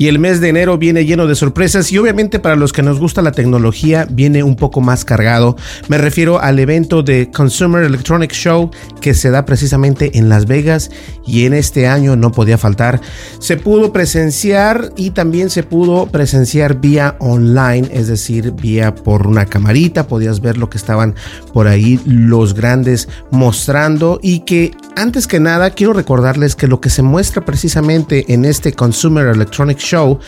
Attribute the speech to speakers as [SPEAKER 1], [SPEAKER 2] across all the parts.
[SPEAKER 1] Y el mes de enero viene lleno de sorpresas y obviamente para los que nos gusta la tecnología viene un poco más cargado. Me refiero al evento de Consumer Electronics Show que se da precisamente en Las Vegas y en este año no podía faltar. Se pudo presenciar y también se pudo presenciar vía online, es decir, vía por una camarita, podías ver lo que estaban por ahí los grandes mostrando y que antes que nada quiero recordarles que lo que se muestra precisamente en este Consumer Electronics Show,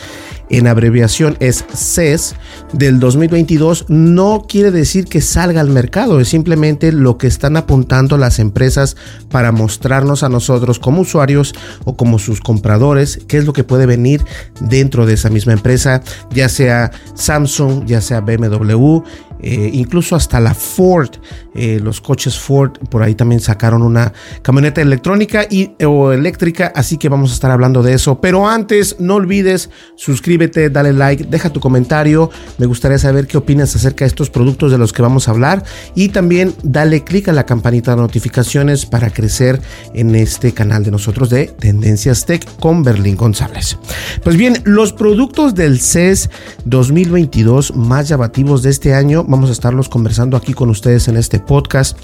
[SPEAKER 1] en abreviación es CES, del 2022, no quiere decir que salga al mercado, es simplemente lo que están apuntando las empresas para mostrarnos a nosotros como usuarios o como sus compradores qué es lo que puede venir dentro de esa misma empresa, ya sea Samsung, ya sea BMW, eh, incluso hasta la Ford, eh, los coches Ford, por ahí también sacaron una camioneta electrónica y, o eléctrica, así que vamos a estar hablando de eso. Pero antes, no olvides, suscríbete, dale like, deja tu comentario, me gustaría saber qué opinas acerca de estos productos de los que vamos a hablar y también dale click a la campanita de notificaciones para crecer en este canal de nosotros de Tendencias Tech con Berlín González. Pues bien, los productos del CES 2022 más llamativos de este año vamos a estarlos conversando aquí con ustedes en este podcast.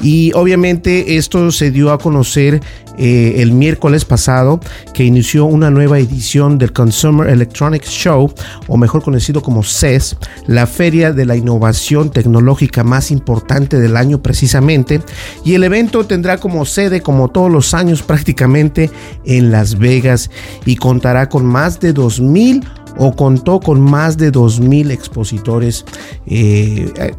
[SPEAKER 1] Y obviamente esto se dio a conocer eh, el miércoles pasado que inició una nueva edición del Consumer Electronics Show, o mejor conocido como CES, la feria de la innovación tecnológica más importante del año precisamente. Y el evento tendrá como sede, como todos los años prácticamente, en Las Vegas y contará con más de 2000 o contó con más de 2.000 expositores, eh, eh,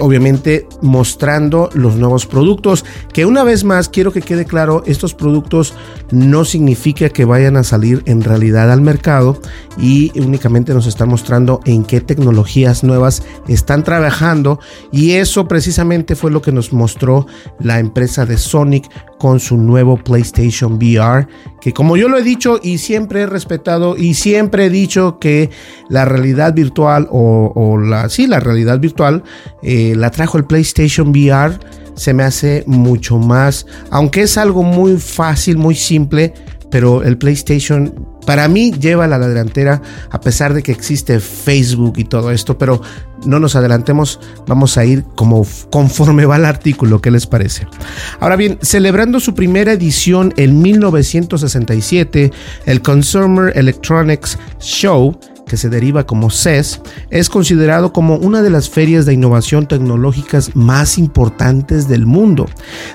[SPEAKER 1] obviamente mostrando los nuevos productos, que una vez más quiero que quede claro, estos productos no significa que vayan a salir en realidad al mercado y únicamente nos están mostrando en qué tecnologías nuevas están trabajando y eso precisamente fue lo que nos mostró la empresa de Sonic con su nuevo PlayStation VR, que como yo lo he dicho y siempre he respetado y siempre he dicho que la realidad virtual o, la, sí, la realidad virtual eh, la trajo el PlayStation VR, se me hace mucho más, aunque es algo muy fácil, muy simple, pero el PlayStation para mí lleva a la delantera a pesar de que existe Facebook y todo esto, pero no nos adelantemos, vamos a ir como conforme va el artículo, ¿qué les parece? Ahora bien, celebrando su primera edición en 1967, el Consumer Electronics Show que se deriva como CES, es considerado como una de las ferias de innovación tecnológicas más importantes del mundo.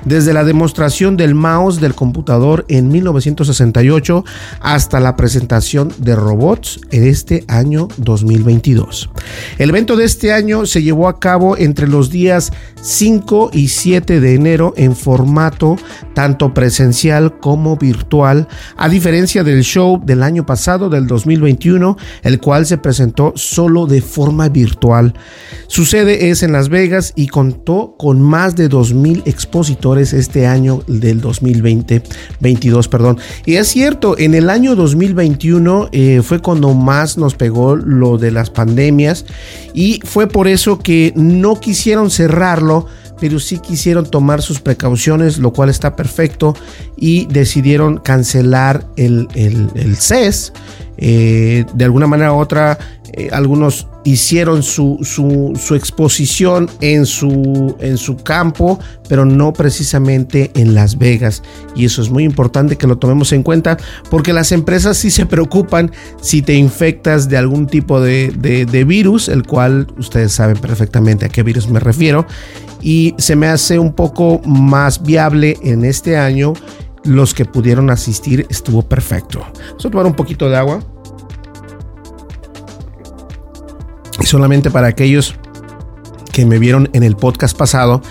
[SPEAKER 1] Desde la demostración del mouse del computador en 1968 hasta la presentación de robots en este año 2022. El evento de este año se llevó a cabo entre los días 5 y 7 de enero en formato tanto presencial como virtual, a diferencia del show del año pasado, del 2021, el cual se presentó solo de forma virtual. Su sede es en Las Vegas y contó con más de 2.000 expositores este año del 2020, 22, perdón. Y es cierto, en el año 2021 eh, fue cuando más nos pegó lo de las pandemias y fue por eso que no quisieron cerrarlo pero sí quisieron tomar sus precauciones, lo cual está perfecto, y decidieron cancelar el, el, CES. Eh, de alguna manera u otra, eh, algunos hicieron su, su, exposición en su, en su campo, pero no precisamente en Las Vegas. Y eso es muy importante que lo tomemos en cuenta porque las empresas sí se preocupan si te infectas de algún tipo de, de virus, el cual ustedes saben perfectamente a qué virus me refiero. Y se me hace un poco más viable en este año. Los que pudieron asistir estuvo perfecto. Vamos a tomar un poquito de agua. Y solamente para aquellos que me vieron en el podcast pasado,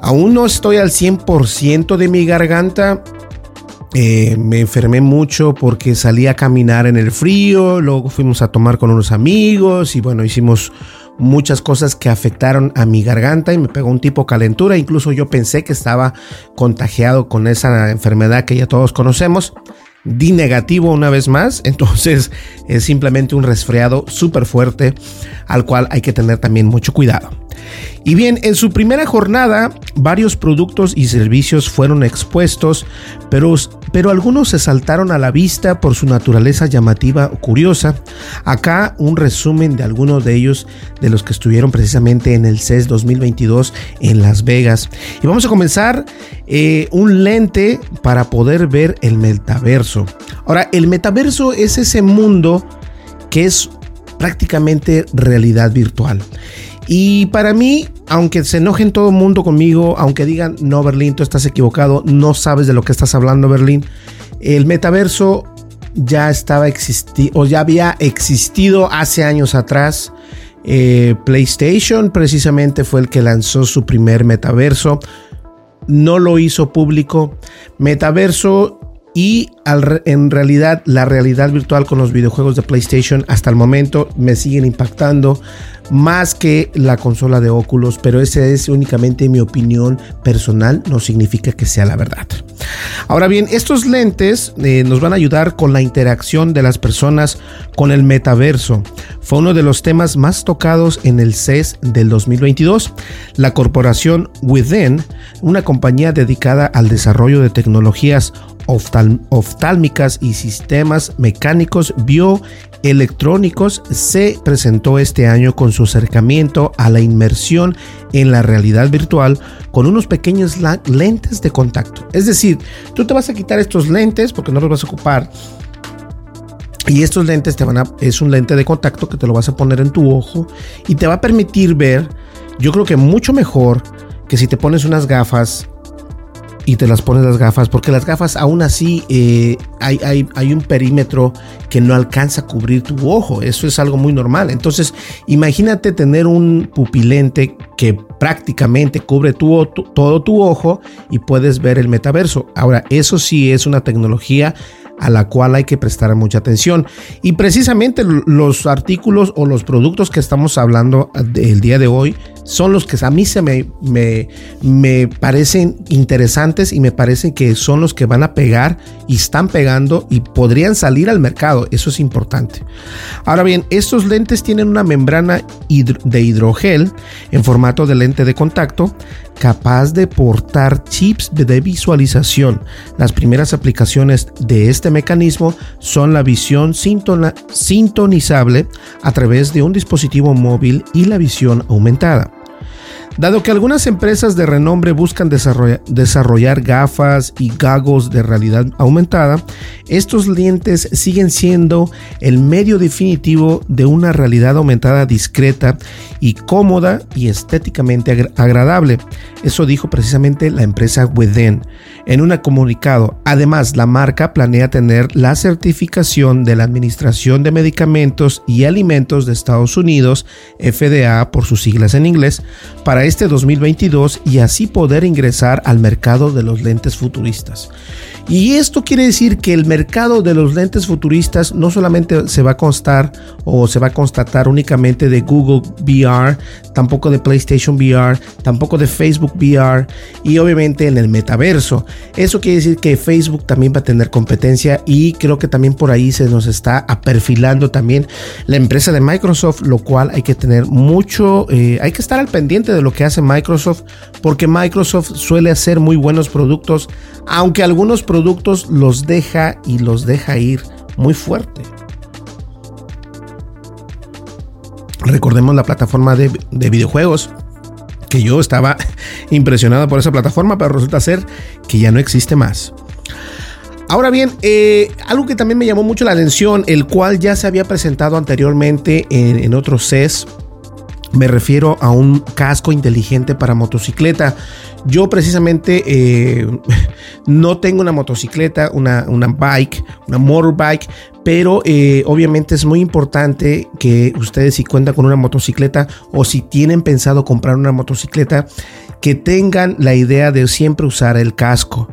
[SPEAKER 1] aún no estoy al 100% de mi garganta. Eh, me enfermé mucho porque salí a caminar en el frío, luego fuimos a tomar con unos amigos y bueno, hicimos muchas cosas que afectaron a mi garganta y me pegó un tipo calentura. Incluso yo pensé que estaba contagiado con esa enfermedad que ya todos conocemos di negativo una vez más, entonces es simplemente un resfriado súper fuerte al cual hay que tener también mucho cuidado. Y bien, en su primera jornada, varios productos y servicios fueron expuestos, pero, pero algunos se saltaron a la vista por su naturaleza llamativa o curiosa. Acá un resumen de algunos de ellos, de los que estuvieron precisamente en el CES 2022 en Las Vegas. Y vamos a comenzar eh, un lente para poder ver el metaverso. Ahora, el metaverso es ese mundo que es prácticamente realidad virtual. Y para mí, aunque se enojen todo el mundo conmigo, aunque digan, no, Berlín, tú estás equivocado, no sabes de lo que estás hablando, Berlín, el metaverso ya estaba existido, o ya había existido hace años atrás. Eh, PlayStation precisamente fue el que lanzó su primer metaverso. No lo hizo público. Metaverso y en realidad la realidad virtual con los videojuegos de PlayStation hasta el momento me siguen impactando más que la consola de Oculus, pero esa es únicamente mi opinión personal, no significa que sea la verdad. Ahora bien, estos lentes eh, nos van a ayudar con la interacción de las personas con el metaverso. Fue uno de los temas más tocados en el CES del 2022. La corporación Within, una compañía dedicada al desarrollo de tecnologías oftálmicas y sistemas mecánicos bioelectrónicos se presentó este año con su acercamiento a la inmersión en la realidad virtual con unos pequeños lentes de contacto. Es decir, tú te vas a quitar estos lentes porque no los vas a ocupar. Y estos lentes te van a, es un lente de contacto que te lo vas a poner en tu ojo y te va a permitir ver, yo creo que mucho mejor que si te pones unas gafas y te las pones las gafas, porque las gafas aún así eh, hay, hay, hay, un perímetro que no alcanza a cubrir tu ojo, eso es algo muy normal. Entonces, imagínate tener un pupilente que prácticamente cubre tu, todo tu ojo y puedes ver el metaverso. Ahora, eso sí es una tecnología a la cual hay que prestar mucha atención. Y precisamente los artículos o los productos que estamos hablando el día de hoy son los que a mí se me, me, me parecen interesantes y me parecen que son los que van a pegar y están pegando y podrían salir al mercado. Eso es importante. Ahora bien, estos lentes tienen una membrana de hidrogel en formato de lente de contacto capaz de portar chips de visualización. Las primeras aplicaciones de este mecanismo son la visión sintonizable a través de un dispositivo móvil y la visión aumentada. Dado que algunas empresas de renombre buscan desarrollar, gafas y gagos de realidad aumentada, estos lentes siguen siendo el medio definitivo de una realidad aumentada discreta y cómoda y estéticamente agradable. Eso dijo precisamente la empresa Within en un comunicado. Además, la marca planea tener la certificación de la Administración de Medicamentos y Alimentos de Estados Unidos, FDA por sus siglas en inglés, para este 2022 y así poder ingresar al mercado de los lentes futuristas. Y esto quiere decir que el mercado de los lentes futuristas no solamente se va a constar o se va a constatar únicamente de Google VR, tampoco de PlayStation VR, tampoco de Facebook VR y obviamente en el metaverso. Eso quiere decir que Facebook también va a tener competencia y creo que también por ahí se nos está aperfilando también la empresa de Microsoft, lo cual hay que tener mucho, eh, hay que estar al pendiente de lo que hace Microsoft porque Microsoft suele hacer muy buenos productos, aunque algunos productos los deja y los deja ir muy fuerte. Recordemos la plataforma de, de videojuegos que yo estaba impresionado por esa plataforma, pero resulta ser que ya no existe más. Ahora bien, eh, algo que también me llamó mucho la atención, el cual ya se había presentado anteriormente en, en otros CES, me refiero a un casco inteligente para motocicleta. Yo precisamente eh, no tengo una motocicleta, una, una bike, una motorbike, pero eh, obviamente es muy importante que ustedes si cuentan con una motocicleta o si tienen pensado comprar una motocicleta, que tengan la idea de siempre usar el casco.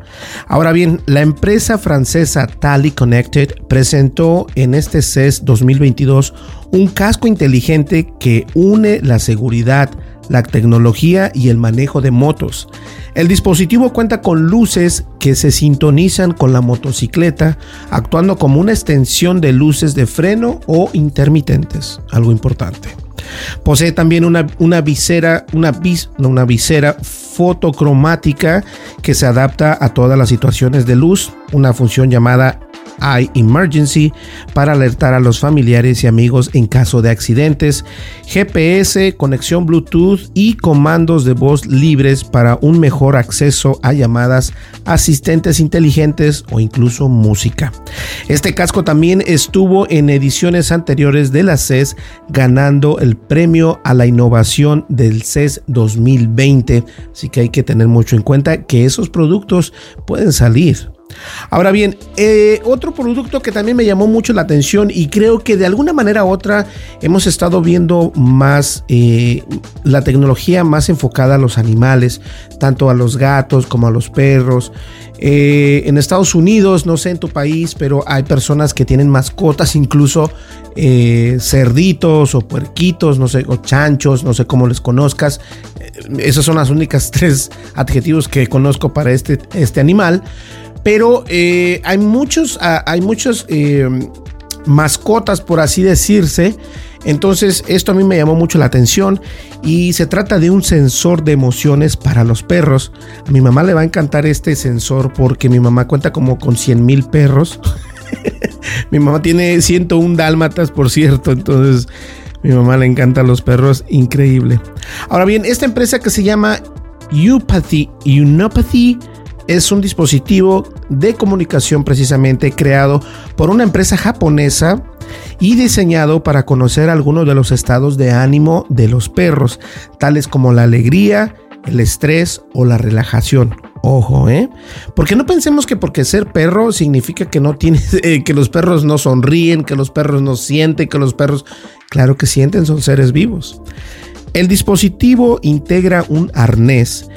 [SPEAKER 1] Ahora bien, la empresa francesa Tally Connected presentó en este CES 2022 un casco inteligente que une la seguridad, la tecnología y el manejo de motos. El dispositivo cuenta con luces que se sintonizan con la motocicleta, actuando como una extensión de luces de freno o intermitentes, algo importante. Posee también una, una visera, una, vis, una visera fotocromática que se adapta a todas las situaciones de luz, una función llamada Emergency para alertar a los familiares y amigos en caso de accidentes, GPS, conexión Bluetooth y comandos de voz libres para un mejor acceso a llamadas, asistentes inteligentes o incluso música. Este casco también estuvo en ediciones anteriores de la CES ganando el premio a la innovación del CES 2020, así que hay que tener mucho en cuenta que esos productos pueden salir Ahora bien, eh, otro producto que también me llamó mucho la atención y creo que de alguna manera u otra hemos estado viendo más eh, la tecnología más enfocada a los animales, tanto a los gatos como a los perros. Eh, en Estados Unidos, no sé en tu país, pero hay personas que tienen mascotas, incluso cerditos o puerquitos, no sé, o chanchos, no sé cómo les conozcas. Esas son las únicas tres adjetivos que conozco para este, este animal. Pero eh, hay muchos, hay muchos eh, mascotas, por así decirse. Entonces, esto a mí me llamó mucho la atención y se trata de un sensor de emociones para los perros. A mi mamá le va a encantar este sensor porque mi mamá cuenta como con 100 mil perros. mi mamá tiene 101 dálmatas, por cierto, entonces mi mamá le encantan los perros, increíble. Ahora bien, esta empresa que se llama Upathy, Unopathy es un dispositivo de comunicación precisamente creado por una empresa japonesa y diseñado para conocer algunos de los estados de ánimo de los perros, tales como la alegría, el estrés o la relajación. Ojo, ¿eh? Porque no pensemos que porque ser perro significa que no eh, que los perros no sonríen, que los perros no sienten, que los perros, claro que sienten, son seres vivos. El dispositivo integra un arnés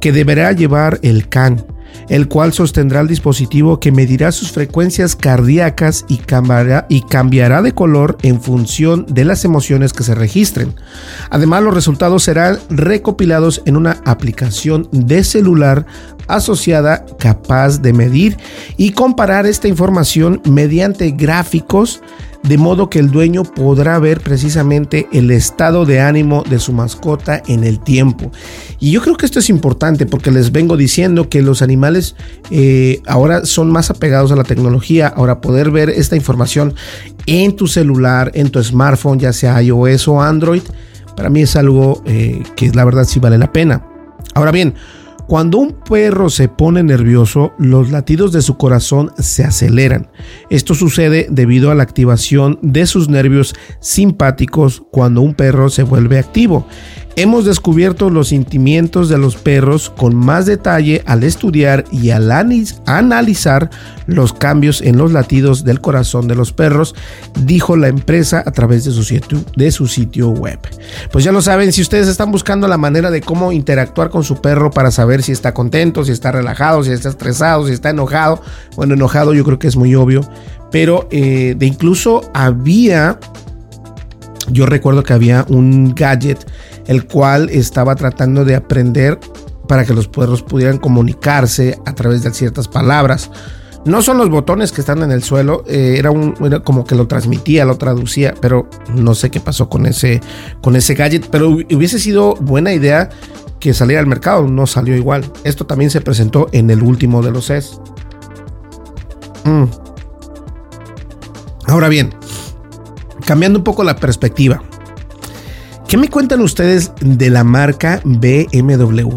[SPEAKER 1] que deberá llevar el can, el cual sostendrá el dispositivo que medirá sus frecuencias cardíacas y cambiará, y cambiará de color en función de las emociones que se registren. Además, los resultados serán recopilados en una aplicación de celular asociada capaz de medir y comparar esta información mediante gráficos de modo que el dueño podrá ver precisamente el estado de ánimo de su mascota en el tiempo. Y yo creo que esto es importante porque les vengo diciendo que los animales eh, ahora son más apegados a la tecnología. Ahora poder ver esta información en tu celular, en tu smartphone, ya sea iOS o Android, para mí es algo eh, que la verdad sí vale la pena. Ahora bien, cuando un perro se pone nervioso, los latidos de su corazón se aceleran. Esto sucede debido a la activación de sus nervios simpáticos cuando un perro se vuelve activo. Hemos descubierto los sentimientos de los perros con más detalle al estudiar y al analizar los cambios en los latidos del corazón de los perros, dijo la empresa a través de su, sitio, de su sitio web. Pues ya lo saben, si ustedes están buscando la manera de cómo interactuar con su perro para saber si está contento, si está relajado, si está estresado, si está enojado, bueno, enojado yo creo que es muy obvio, pero eh, de incluso había, yo recuerdo que había un gadget, el cual estaba tratando de aprender para que los perros pudieran comunicarse a través de ciertas palabras. No son los botones que están en el suelo, eh, era, un, como que lo transmitía, lo traducía, pero no sé qué pasó con ese, con ese gadget. Pero hubiese sido buena idea que saliera al mercado, no salió igual. Esto también se presentó en el último de los CES. Mm. Ahora bien, cambiando un poco la perspectiva. ¿Qué me cuentan ustedes de la marca BMW?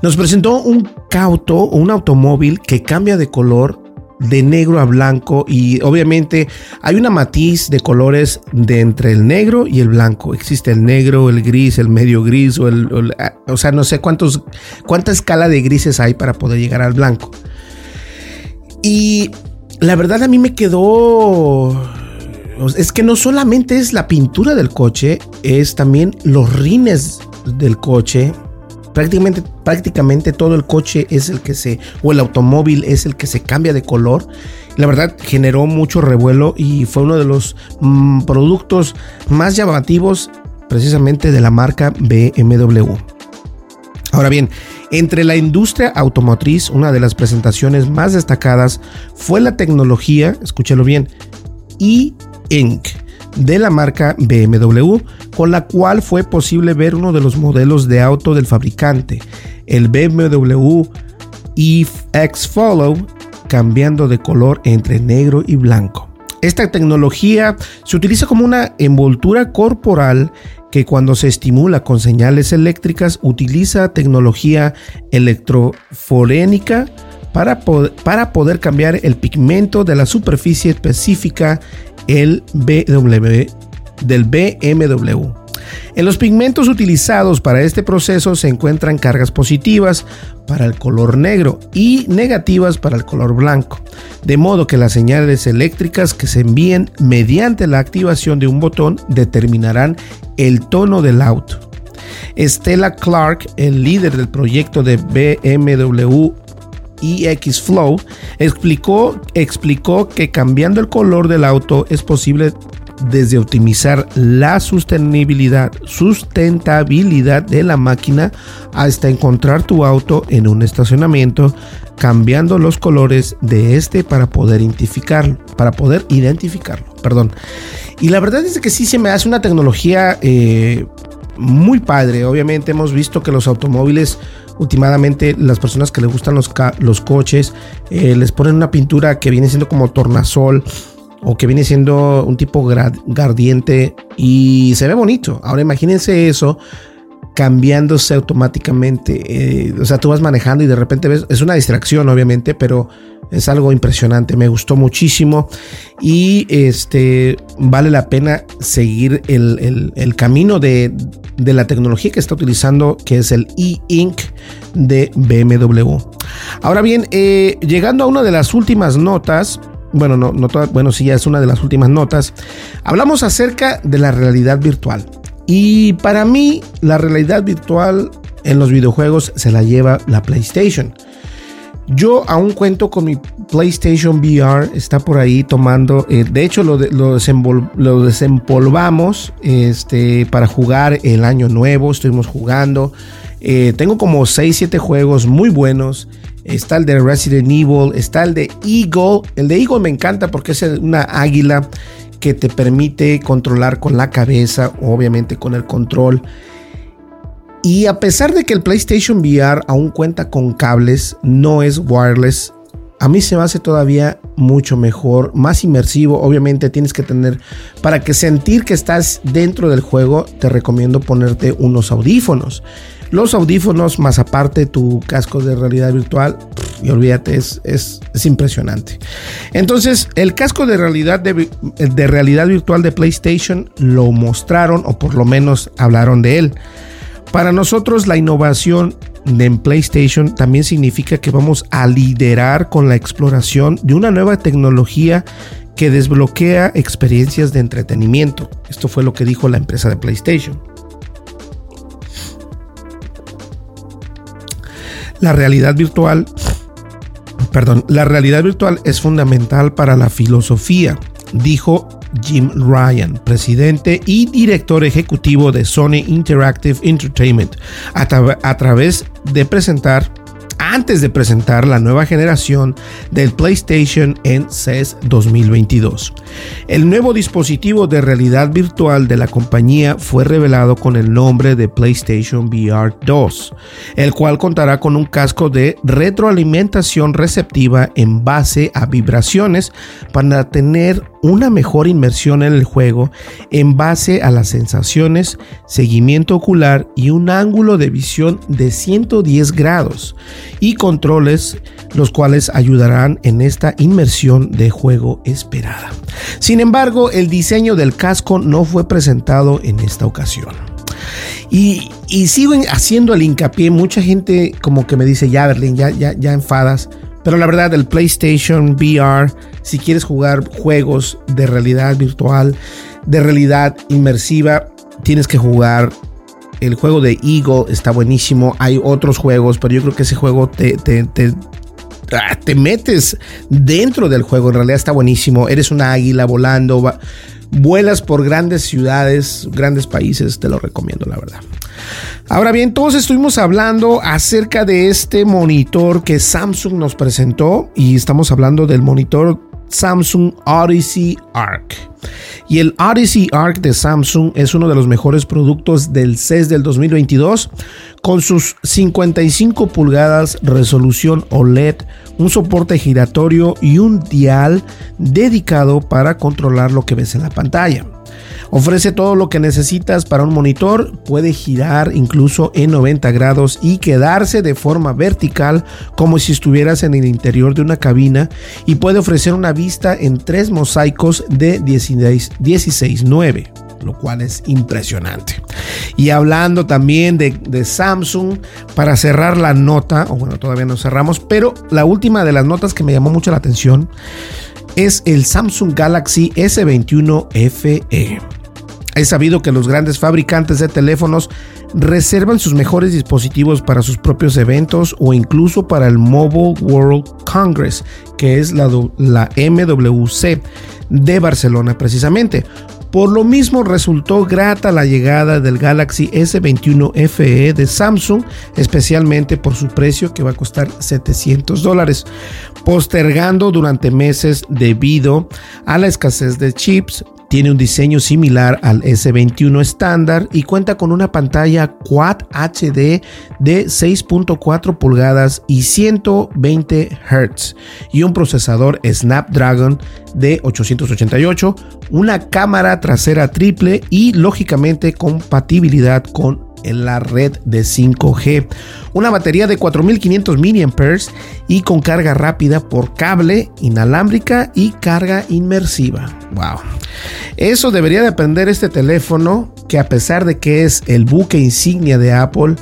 [SPEAKER 1] Nos presentó un cauto, un automóvil que cambia de color de negro a blanco y obviamente hay una matiz de colores de entre el negro y el blanco. Existe el negro, el gris, el medio gris o el, ah, o sea, no sé cuántos cuánta escala de grises hay para poder llegar al blanco. Y la verdad a mí me quedó es que no solamente es la pintura del coche, es también los rines del coche, prácticamente, prácticamente todo el coche es el que se, o el automóvil es el que se cambia de color. La verdad generó mucho revuelo y fue uno de los mm, productos más llamativos precisamente de la marca BMW. Ahora bien, entre la industria automotriz, una de las presentaciones más destacadas fue la tecnología, escúchalo bien, e-Ink de la marca BMW, con la cual fue posible ver uno de los modelos de auto del fabricante, el BMW X Follow, cambiando de color entre negro y blanco. Esta tecnología se utiliza como una envoltura corporal que cuando se estimula con señales eléctricas utiliza tecnología electroforénica para, para poder cambiar el pigmento de la superficie específica el BMW, del BMW. En los pigmentos utilizados para este proceso se encuentran cargas positivas para el color negro y negativas para el color blanco, de modo que las señales eléctricas que se envíen mediante la activación de un botón determinarán el tono del auto. Stella Clark, el líder del proyecto de BMW EX Flow, explicó, explicó que cambiando el color del auto es posible desde optimizar la sostenibilidad, sustentabilidad de la máquina hasta encontrar tu auto en un estacionamiento, cambiando los colores de este para poder identificarlo, para poder identificarlo, perdón. Y la verdad es que sí se me hace una tecnología eh, muy padre. Obviamente hemos visto que los automóviles últimamente las personas que les gustan los, los coches eh, les ponen una pintura que viene siendo como tornasol o que viene siendo un tipo gardiente y se ve bonito. Ahora imagínense eso cambiándose automáticamente. Eh, o sea, tú vas manejando y de repente ves, es una distracción obviamente, pero es algo impresionante. Me gustó muchísimo y este vale la pena seguir el, camino de, la tecnología que está utilizando, que es el e-ink de BMW. Ahora bien, eh, llegando a una de las últimas notas, bueno, no, no bueno, sí, ya es una de las últimas notas. Hablamos acerca de la realidad virtual. Y para mí, la realidad virtual en los videojuegos se la lleva la PlayStation. Yo aún cuento con mi PlayStation VR, está por ahí tomando, eh, de hecho lo, desempolvamos este, para jugar el año nuevo, estuvimos jugando. Eh, tengo como 6, 7 juegos muy buenos está el de Resident Evil, está el de Eagle. El de Eagle me encanta porque es una águila que te permite controlar con la cabeza, obviamente con el control. Y a pesar de que el PlayStation VR aún cuenta con cables, no es wireless, a mí se me hace todavía mucho mejor, más inmersivo. Obviamente tienes que tener, para que sentir que estás dentro del juego, te recomiendo ponerte unos audífonos. Los audífonos, más aparte tu casco de realidad virtual, y olvídate, es, es, impresionante. Entonces, el casco de realidad, de, de realidad virtual de PlayStation lo mostraron, o por lo menos hablaron de él. Para nosotros, la innovación de PlayStation también significa que vamos a liderar con la exploración de una nueva tecnología que desbloquea experiencias de entretenimiento. Esto fue lo que dijo la empresa de PlayStation. La realidad virtual, perdón, la realidad virtual es fundamental para la filosofía, dijo Jim Ryan, presidente y director ejecutivo de Sony Interactive Entertainment, a, través de presentar antes de presentar la nueva generación del PlayStation en CES 2022. El nuevo dispositivo de realidad virtual de la compañía fue revelado con el nombre de PlayStation VR 2, el cual contará con un casco de retroalimentación receptiva en base a vibraciones para tener una mejor inmersión en el juego en base a las sensaciones, seguimiento ocular y un ángulo de visión de 110 grados y controles los cuales ayudarán en esta inmersión de juego esperada. Sin embargo, el diseño del casco no fue presentado en esta ocasión. Y, y sigo haciendo el hincapié, mucha gente como que me dice, ya Berlín, ya, ya, ya enfadas, pero la verdad, el PlayStation VR, si quieres jugar juegos de realidad virtual, de realidad inmersiva, tienes que jugar el juego de Eagle, está buenísimo. Hay otros juegos, pero yo creo que ese juego te, te, te, ah, te metes dentro del juego. En realidad está buenísimo. Eres una águila volando, vuelas por grandes ciudades, grandes países. Te lo recomiendo, la verdad. Ahora bien, todos estuvimos hablando acerca de este monitor que Samsung nos presentó y estamos hablando del monitor Samsung Odyssey Arc. Y el Odyssey Arc de Samsung es uno de los mejores productos del CES del 2022 con sus 55 pulgadas resolución OLED, un soporte giratorio y un dial dedicado para controlar lo que ves en la pantalla. Ofrece todo lo que necesitas para un monitor, puede girar incluso en 90 grados y quedarse de forma vertical como si estuvieras en el interior de una cabina y puede ofrecer una vista en tres mosaicos de 16:9 lo cual es impresionante. Y hablando también de, de, Samsung, para cerrar la nota, o bueno, todavía no cerramos, pero la última de las notas que me llamó mucho la atención es el Samsung Galaxy S21 FE. Es sabido que los grandes fabricantes de teléfonos reservan sus mejores dispositivos para sus propios eventos o incluso para el Mobile World Congress, que es la, la MWC de Barcelona precisamente. Por lo mismo resultó grata la llegada del Galaxy S21 FE de Samsung, especialmente por su precio que va a costar 700 dólares, postergando durante meses debido a la escasez de chips, tiene un diseño similar al S21 estándar y cuenta con una pantalla Quad HD de 6.4 pulgadas y 120 Hz y un procesador Snapdragon de 888, una cámara trasera triple y lógicamente compatibilidad con en la red de 5G. Una batería de 4500 mAh y con carga rápida por cable, inalámbrica y carga inmersiva. Wow. Eso debería de aprender este teléfono que a pesar de que es el buque insignia de Apple,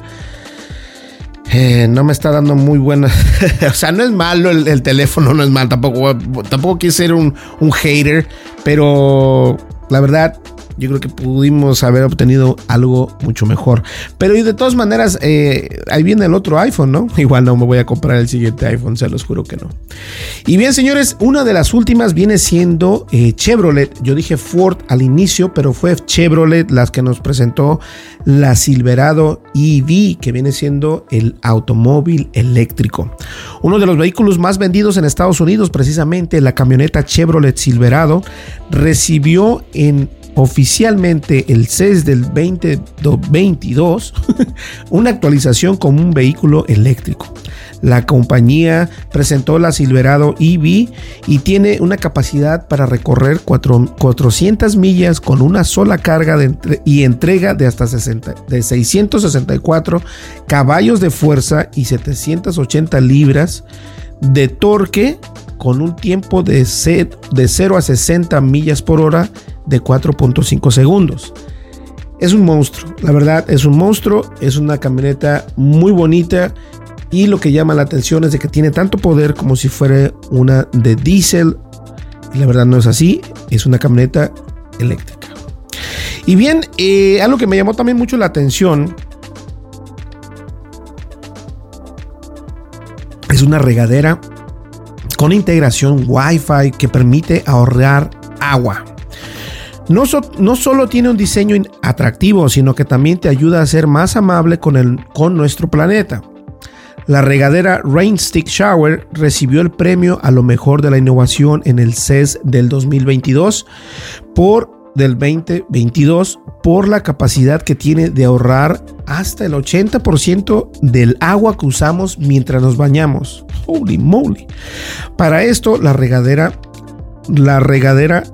[SPEAKER 1] eh, no me está dando muy buena. o sea, no es malo el, teléfono, no es malo. Tampoco, tampoco quiero ser un, un hater, pero la verdad yo creo que pudimos haber obtenido algo mucho mejor. Pero de todas maneras, eh, ahí viene el otro iPhone, ¿no? Igual no me voy a comprar el siguiente iPhone, se los juro que no. Y bien, señores, una de las últimas viene siendo eh, Chevrolet. Yo dije Ford al inicio, pero fue Chevrolet las que nos presentó la Silverado EV, que viene siendo el automóvil eléctrico. Uno de los vehículos más vendidos en Estados Unidos, precisamente la camioneta Chevrolet Silverado, recibió en oficialmente el CES del 2022 una actualización como un vehículo eléctrico. La compañía presentó la Silverado EV y tiene una capacidad para recorrer 400 millas con una sola carga y entrega de hasta 60, de 664 caballos de fuerza y 780 libras de torque con un tiempo de, de 0 a 60 millas por hora de 4.5 segundos. Es un monstruo, la verdad es un monstruo, es una camioneta muy bonita y lo que llama la atención es de que tiene tanto poder como si fuera una de diésel. La verdad no es así, es una camioneta eléctrica. Y bien, eh, algo que me llamó también mucho la atención es una regadera con integración Wi-Fi que permite ahorrar agua. No, no, solo tiene un diseño atractivo, sino que también te ayuda a ser más amable con, el, con nuestro planeta. La regadera Rain Stick Shower recibió el premio a lo mejor de la innovación en el CES del 2022 por del 2022 por la capacidad que tiene de ahorrar hasta el 80% del agua que usamos mientras nos bañamos. Holy moly. Para esto la regadera la regadera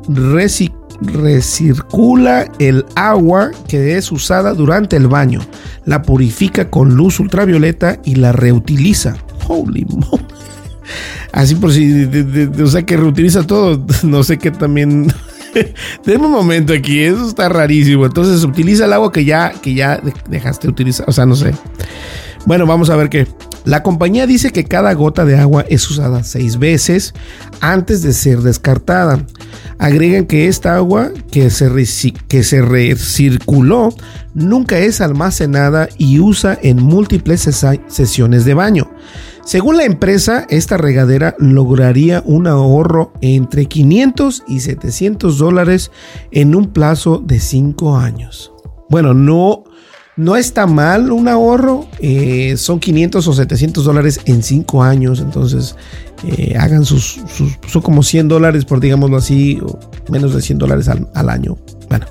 [SPEAKER 1] recircula el agua que es usada durante el baño, la purifica con luz ultravioleta y la reutiliza. Holy moly. Así por si, o sea que reutiliza todo. No sé qué también. Tenemos un momento aquí, eso está rarísimo. Entonces utiliza el agua que ya, que ya dejaste utilizar. O sea, no sé. Bueno, vamos a ver qué. La compañía dice que cada gota de agua es usada seis veces antes de ser descartada. Agregan que esta agua que se, recirculó nunca es almacenada y usa en múltiples sesiones de baño. Según la empresa, esta regadera lograría un ahorro entre 500 y 700 dólares en un plazo de 5 años. Bueno, no no está mal un ahorro, eh, son 500 o 700 dólares en 5 años, entonces eh, hagan sus, son como 100 dólares por digámoslo así, menos de 100 dólares al, al año. Bueno,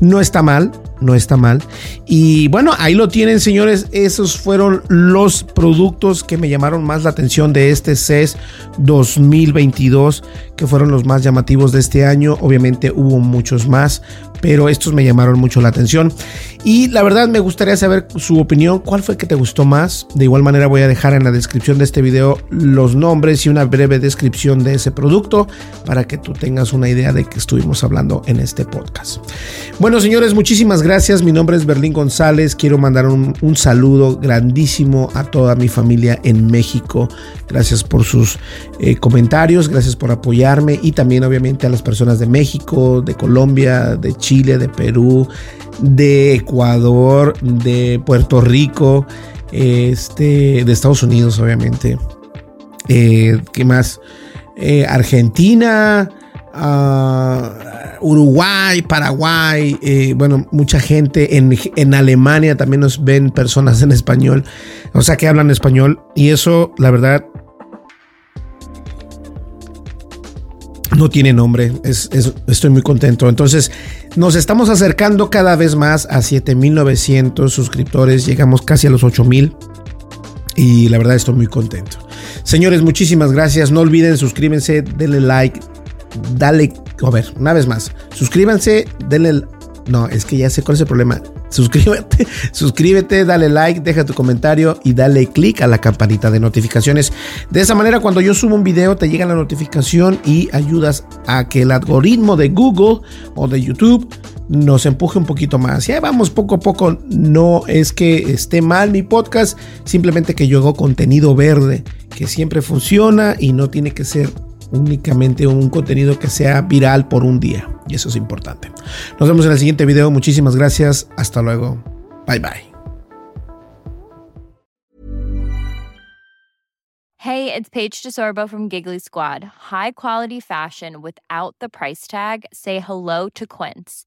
[SPEAKER 1] no está mal, no está mal. Y bueno, ahí lo tienen, señores. Esos fueron los productos que me llamaron más la atención de este CES 2022, que fueron los más llamativos de este año. Obviamente hubo muchos más, pero estos me llamaron mucho la atención. Y la verdad me gustaría saber su opinión. ¿Cuál fue que te gustó más? De igual manera voy a dejar en la descripción de este video los nombres y una breve descripción de ese producto para que tú tengas una idea de que estuvimos hablando en este podcast. Bueno, señores, muchísimas gracias. Mi nombre es Berlín González. Quiero mandar un, saludo grandísimo a toda mi familia en México. Gracias por sus eh, comentarios, gracias por apoyarme y también obviamente a las personas de México, de Colombia, de Chile, de Perú, de Ecuador, de Puerto Rico, este, de Estados Unidos, obviamente. Eh, ¿Qué más? Eh, Argentina, uh, Uruguay, Paraguay, eh, bueno, mucha gente en, en, Alemania también nos ven personas en español, o sea que hablan español y eso la verdad no tiene nombre, es, estoy muy contento. Entonces nos estamos acercando cada vez más a 7900 suscriptores, llegamos casi a los 8000 y la verdad estoy muy contento. Señores, muchísimas gracias, no olviden suscríbanse, denle like dale, a ver, una vez más, suscríbanse, denle, no, es que ya sé cuál es el problema. Suscríbete, suscríbete, dale like, deja tu comentario y dale click a la campanita de notificaciones. De esa manera, cuando yo subo un video, te llega la notificación y ayudas a que el algoritmo de Google o de YouTube nos empuje un poquito más. Ya vamos poco a poco. No es que esté mal mi podcast, simplemente que yo hago contenido verde que siempre funciona y no tiene que ser únicamente un contenido que sea viral por un día. Y eso es importante. Nos vemos en el siguiente video. Muchísimas gracias. Hasta luego. Bye bye.
[SPEAKER 2] Hey, it's Paige DeSorbo from Giggly Squad. High quality fashion without the price tag. Say hello to Quince.